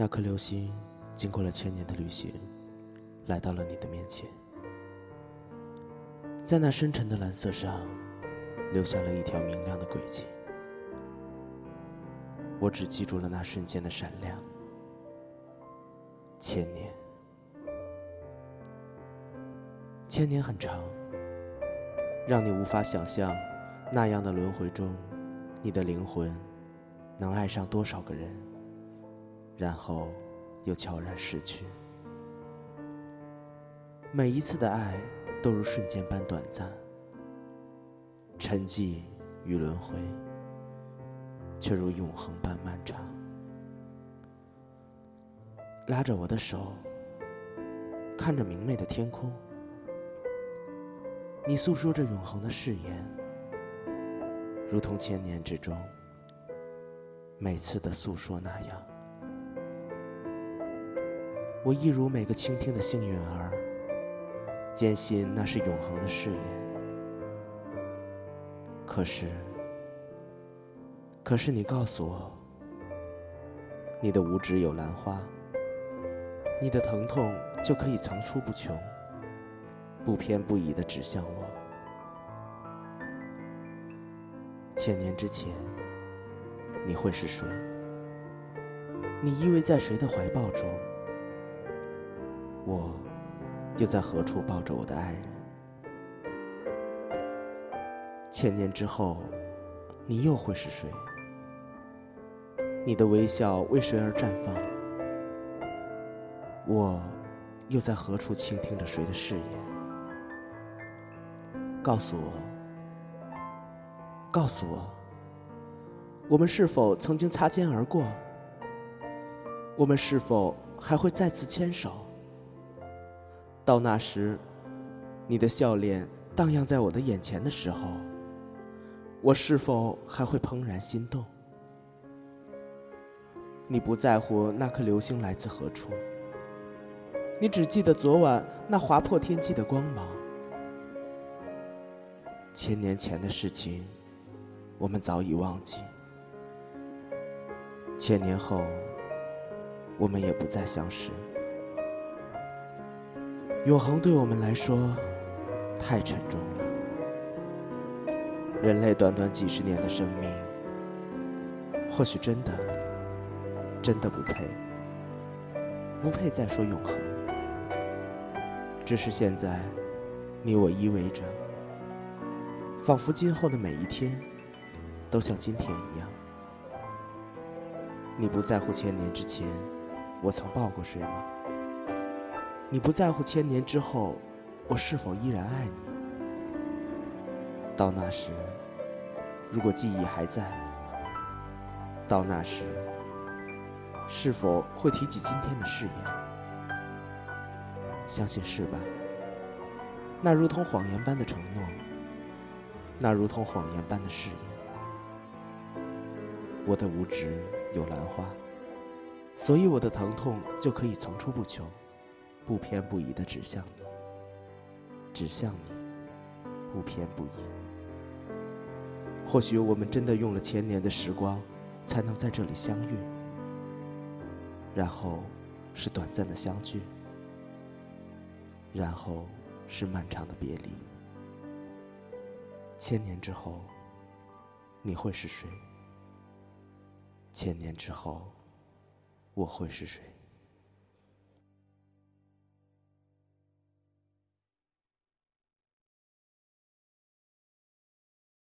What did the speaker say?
那颗流星经过了千年的旅行，来到了你的面前，在那深沉的蓝色上，留下了一条明亮的轨迹。我只记住了那瞬间的闪亮。千年，千年很长，让你无法想象，那样的轮回中，你的灵魂能爱上多少个人，然后又悄然逝去。每一次的爱都如瞬间般短暂，沉寂与轮回，却如永恒般漫长。拉着我的手，看着明媚的天空，你诉说着永恒的誓言，如同千年之中每次的诉说那样。我一如每个倾听的幸运儿，坚信那是永恒的誓言。可是，可是你告诉我，你的五指有兰花。你的疼痛就可以层出不穷，不偏不倚的指向我。千年之前，你会是谁？你依偎在谁的怀抱中？我又在何处抱着我的爱人？千年之后，你又会是谁？你的微笑为谁而绽放？我又在何处倾听着谁的誓言？告诉我，告诉我，我们是否曾经擦肩而过？我们是否还会再次牵手？到那时，你的笑脸荡漾在我的眼前的时候，我是否还会怦然心动？你不在乎那颗流星来自何处？你只记得昨晚那划破天际的光芒。千年前的事情，我们早已忘记。千年后，我们也不再相识。永恒对我们来说太沉重了。人类短短几十年的生命，或许真的，真的不配，不配再说永恒。只是现在，你我依偎着，仿佛今后的每一天，都像今天一样。你不在乎千年之前，我曾抱过谁吗？你不在乎千年之后，我是否依然爱你？到那时，如果记忆还在，到那时，是否会提起今天的誓言？相信是吧？那如同谎言般的承诺，那如同谎言般的誓言。我的无知有兰花，所以我的疼痛就可以层出不穷，不偏不倚的指向你，指向你，不偏不倚。或许我们真的用了千年的时光，才能在这里相遇，然后是短暂的相聚。然后是漫长的别离。千年之后，你会是谁？千年之后，我会是谁？